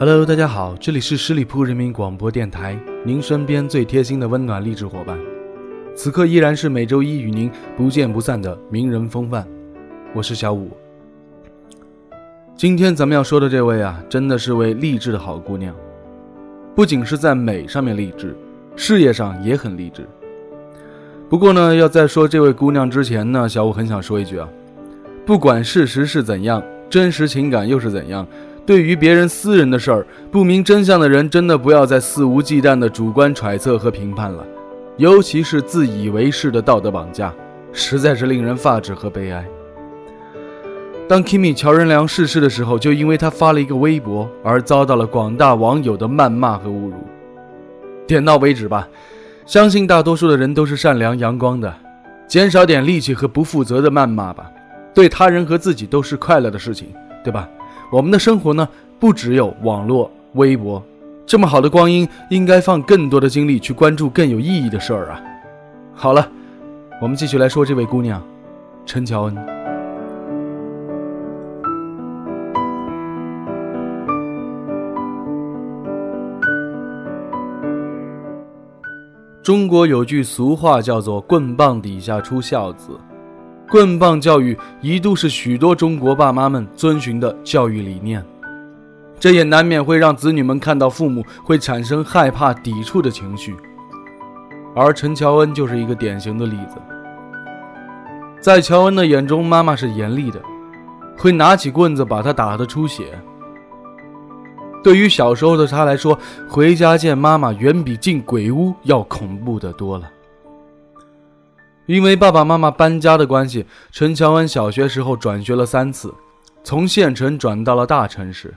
Hello，大家好，这里是十里铺人民广播电台，您身边最贴心的温暖励志伙伴。此刻依然是每周一与您不见不散的名人风范，我是小五。今天咱们要说的这位啊，真的是位励志的好姑娘，不仅是在美上面励志，事业上也很励志。不过呢，要在说这位姑娘之前呢，小五很想说一句啊，不管事实是怎样，真实情感又是怎样。对于别人私人的事儿，不明真相的人真的不要再肆无忌惮的主观揣测和评判了，尤其是自以为是的道德绑架，实在是令人发指和悲哀。当 Kimi 乔任梁逝世的时候，就因为他发了一个微博而遭到了广大网友的谩骂和侮辱。点到为止吧，相信大多数的人都是善良阳光的，减少点戾气和不负责的谩骂吧，对他人和自己都是快乐的事情，对吧？我们的生活呢，不只有网络、微博，这么好的光阴，应该放更多的精力去关注更有意义的事儿啊！好了，我们继续来说这位姑娘，陈乔恩。中国有句俗话叫做“棍棒底下出孝子”。棍棒教育一度是许多中国爸妈们遵循的教育理念，这也难免会让子女们看到父母会产生害怕、抵触的情绪。而陈乔恩就是一个典型的例子。在乔恩的眼中，妈妈是严厉的，会拿起棍子把他打得出血。对于小时候的他来说，回家见妈妈远比进鬼屋要恐怖的多了。因为爸爸妈妈搬家的关系，陈乔恩小学时候转学了三次，从县城转到了大城市。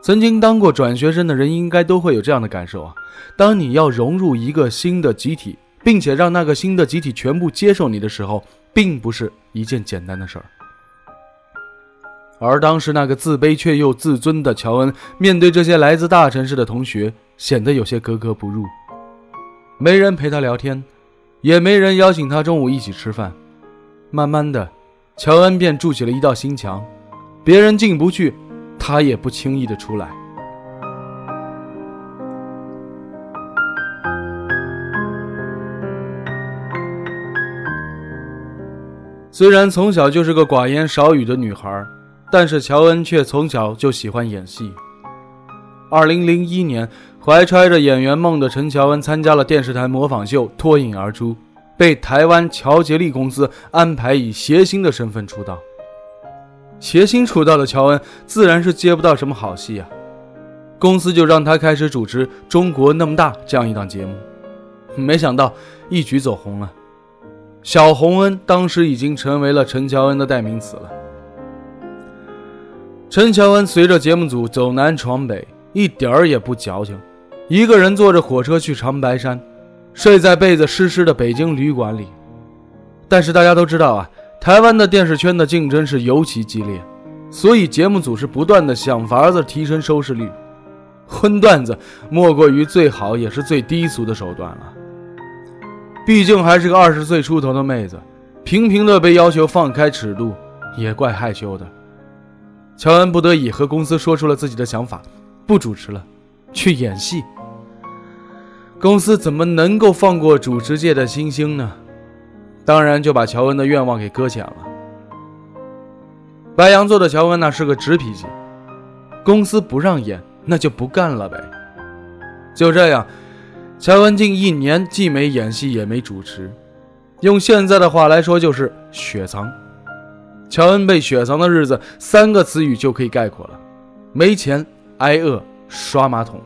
曾经当过转学生的人，应该都会有这样的感受啊：当你要融入一个新的集体，并且让那个新的集体全部接受你的时候，并不是一件简单的事儿。而当时那个自卑却又自尊的乔恩，面对这些来自大城市的同学，显得有些格格不入，没人陪他聊天。也没人邀请他中午一起吃饭，慢慢的，乔恩便筑起了一道心墙，别人进不去，他也不轻易的出来。虽然从小就是个寡言少语的女孩，但是乔恩却从小就喜欢演戏。二零零一年。怀揣着演员梦的陈乔恩参加了电视台模仿秀，脱颖而出，被台湾乔杰利公司安排以谐星的身份出道。谐星出道的乔恩自然是接不到什么好戏啊，公司就让他开始主持《中国那么大》这样一档节目，没想到一举走红了。小红恩当时已经成为了陈乔恩的代名词了。陈乔恩随着节目组走南闯北，一点儿也不矫情。一个人坐着火车去长白山，睡在被子湿湿的北京旅馆里。但是大家都知道啊，台湾的电视圈的竞争是尤其激烈，所以节目组是不断的想法子提升收视率。荤段子莫过于最好也是最低俗的手段了。毕竟还是个二十岁出头的妹子，频频的被要求放开尺度，也怪害羞的。乔恩不得已和公司说出了自己的想法，不主持了，去演戏。公司怎么能够放过主持界的新星呢？当然就把乔恩的愿望给搁浅了。白羊座的乔恩那是个直脾气，公司不让演，那就不干了呗。就这样，乔恩近一年既没演戏也没主持，用现在的话来说就是雪藏。乔恩被雪藏的日子，三个词语就可以概括了：没钱、挨饿、刷马桶。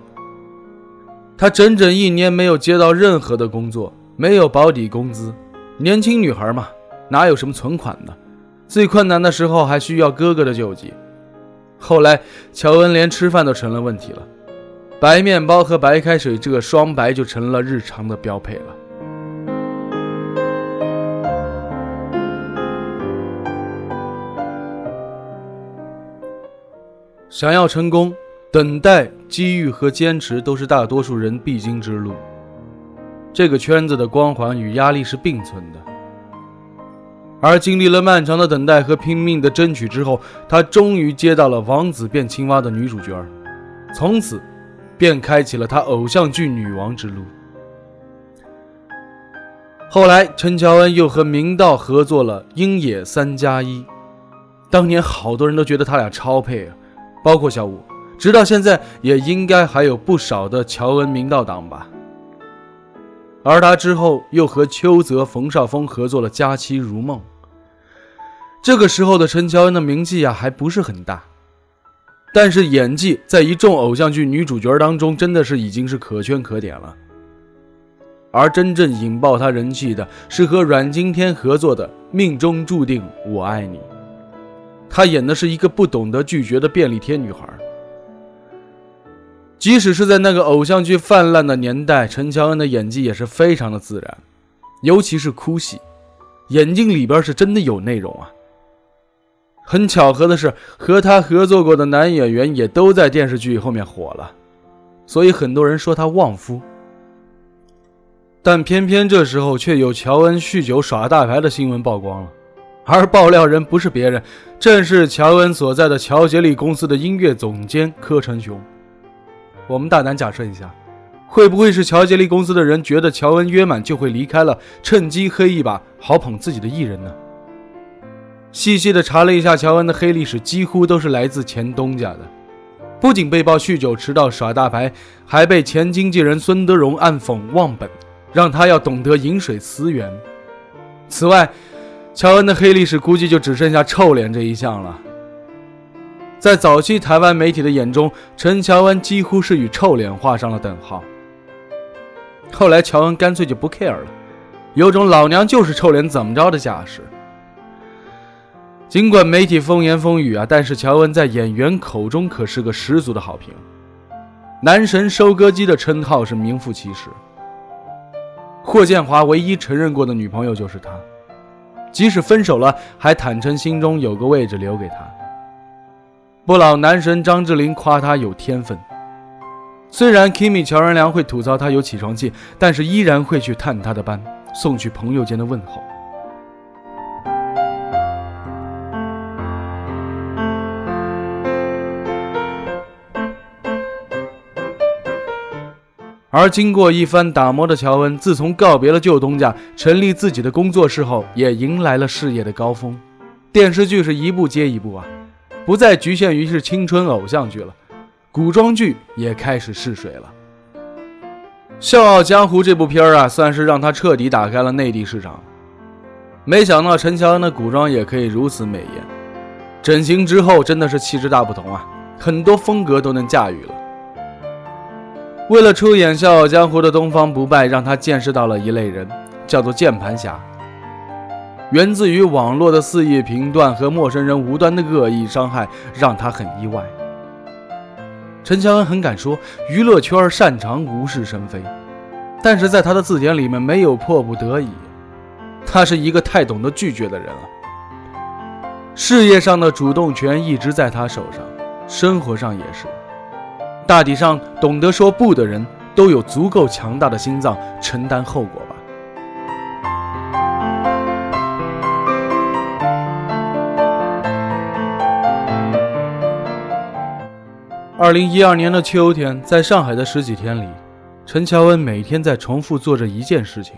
他整整一年没有接到任何的工作，没有保底工资。年轻女孩嘛，哪有什么存款呢？最困难的时候还需要哥哥的救济。后来，乔恩连吃饭都成了问题了。白面包和白开水这个双白就成了日常的标配了。想要成功，等待、机遇和坚持都是大多数人必经之路。这个圈子的光环与压力是并存的。而经历了漫长的等待和拼命的争取之后，他终于接到了《王子变青蛙》的女主角，从此便开启了他偶像剧女王之路。后来，陈乔恩又和明道合作了《鹰野三加一》，当年好多人都觉得他俩超配啊，包括小五，直到现在也应该还有不少的乔恩明道党吧。而他之后又和邱泽、冯绍峰合作了《佳期如梦》。这个时候的陈乔恩的名气呀还不是很大，但是演技在一众偶像剧女主角当中真的是已经是可圈可点了。而真正引爆她人气的是和阮经天合作的《命中注定我爱你》，她演的是一个不懂得拒绝的便利贴女孩。即使是在那个偶像剧泛滥的年代，陈乔恩的演技也是非常的自然，尤其是哭戏，眼睛里边是真的有内容啊。很巧合的是，和他合作过的男演员也都在电视剧后面火了，所以很多人说他旺夫。但偏偏这时候却有乔恩酗酒耍大牌的新闻曝光了，而爆料人不是别人，正是乔恩所在的乔杰利公司的音乐总监柯成雄。我们大胆假设一下，会不会是乔杰利公司的人觉得乔恩约满就会离开了，趁机黑一把，好捧自己的艺人呢？细细的查了一下乔恩的黑历史，几乎都是来自前东家的。不仅被曝酗酒迟到耍大牌，还被前经纪人孙德荣暗讽忘本，让他要懂得饮水思源。此外，乔恩的黑历史估计就只剩下臭脸这一项了。在早期台湾媒体的眼中，陈乔恩几乎是与臭脸画上了等号。后来乔恩干脆就不 care 了，有种老娘就是臭脸怎么着的架势。尽管媒体风言风语啊，但是乔恩在演员口中可是个十足的好评，男神收割机的称号是名副其实。霍建华唯一承认过的女朋友就是他，即使分手了，还坦诚心中有个位置留给他。不老男神张智霖夸他有天分，虽然 Kimi 乔任梁会吐槽他有起床气，但是依然会去探他的班，送去朋友间的问候。而经过一番打磨的乔恩，自从告别了旧东家，成立自己的工作室后，也迎来了事业的高峰。电视剧是一部接一部啊，不再局限于是青春偶像剧了，古装剧也开始试水了。《笑傲江湖》这部片儿啊，算是让他彻底打开了内地市场。没想到陈乔恩的古装也可以如此美艳，整形之后真的是气质大不同啊，很多风格都能驾驭了。为了出演《笑傲江湖》的东方不败，让他见识到了一类人，叫做键盘侠。源自于网络的肆意评断和陌生人无端的恶意伤害，让他很意外。陈乔恩很敢说，娱乐圈擅长无事生非，但是在他的字典里面没有迫不得已。他是一个太懂得拒绝的人了。事业上的主动权一直在他手上，生活上也是。大体上，懂得说不的人都有足够强大的心脏承担后果。二零一二年的秋天，在上海的十几天里，陈乔恩每天在重复做着一件事情：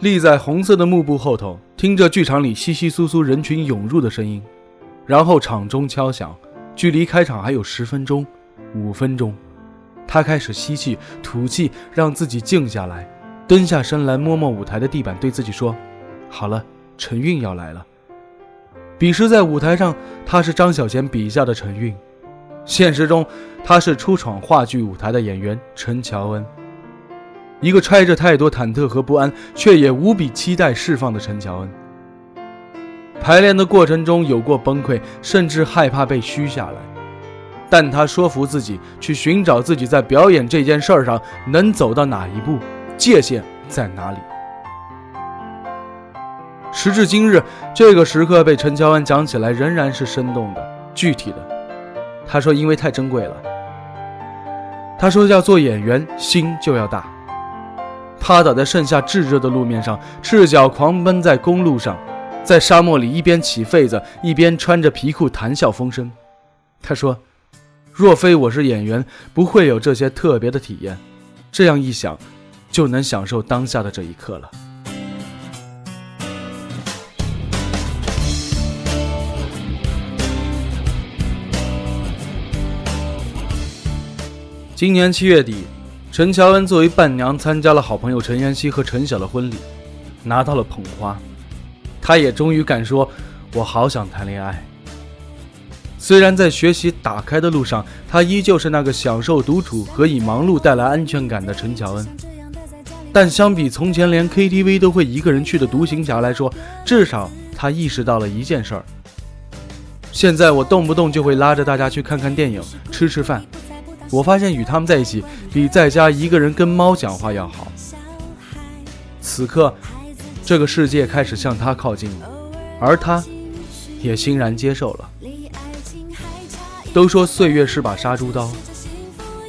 立在红色的幕布后头，听着剧场里稀稀疏疏人群涌入的声音，然后场钟敲响，距离开场还有十分钟。五分钟，他开始吸气、吐气，让自己静下来，蹲下身来摸摸舞台的地板，对自己说：“好了，陈韵要来了。”彼时在舞台上，他是张小娴笔下的陈韵；现实中，他是初闯话剧舞台的演员陈乔恩。一个揣着太多忐忑和不安，却也无比期待释放的陈乔恩。排练的过程中有过崩溃，甚至害怕被虚下来。但他说服自己去寻找自己在表演这件事儿上能走到哪一步，界限在哪里。时至今日，这个时刻被陈乔恩讲起来仍然是生动的、具体的。他说：“因为太珍贵了。”他说：“要做演员，心就要大。”趴倒在盛夏炙热的路面上，赤脚狂奔在公路上，在沙漠里一边起痱子，一边穿着皮裤谈笑风生。他说。若非我是演员，不会有这些特别的体验。这样一想，就能享受当下的这一刻了。今年七月底，陈乔恩作为伴娘参加了好朋友陈妍希和陈晓的婚礼，拿到了捧花。她也终于敢说：“我好想谈恋爱。”虽然在学习打开的路上，他依旧是那个享受独处和以忙碌带来安全感的陈乔恩，但相比从前连 KTV 都会一个人去的独行侠来说，至少他意识到了一件事儿：现在我动不动就会拉着大家去看看电影、吃吃饭。我发现与他们在一起，比在家一个人跟猫讲话要好。此刻，这个世界开始向他靠近了，而他，也欣然接受了。都说岁月是把杀猪刀，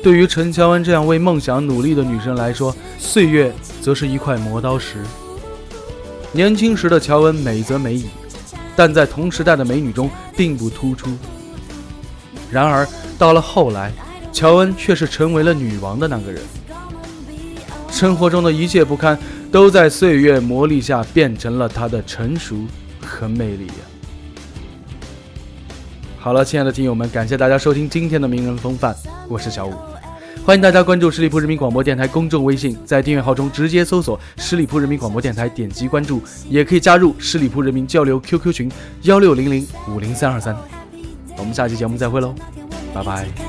对于陈乔恩这样为梦想努力的女生来说，岁月则是一块磨刀石。年轻时的乔恩美则美矣，但在同时代的美女中并不突出。然而到了后来，乔恩却是成为了女王的那个人。生活中的一切不堪，都在岁月磨砺下变成了她的成熟和魅力。好了，亲爱的听友们，感谢大家收听今天的名人风范，我是小五，欢迎大家关注十里铺人民广播电台公众微信，在订阅号中直接搜索十里铺人民广播电台，点击关注，也可以加入十里铺人民交流 QQ 群幺六零零五零三二三，我们下期节目再会喽，拜拜。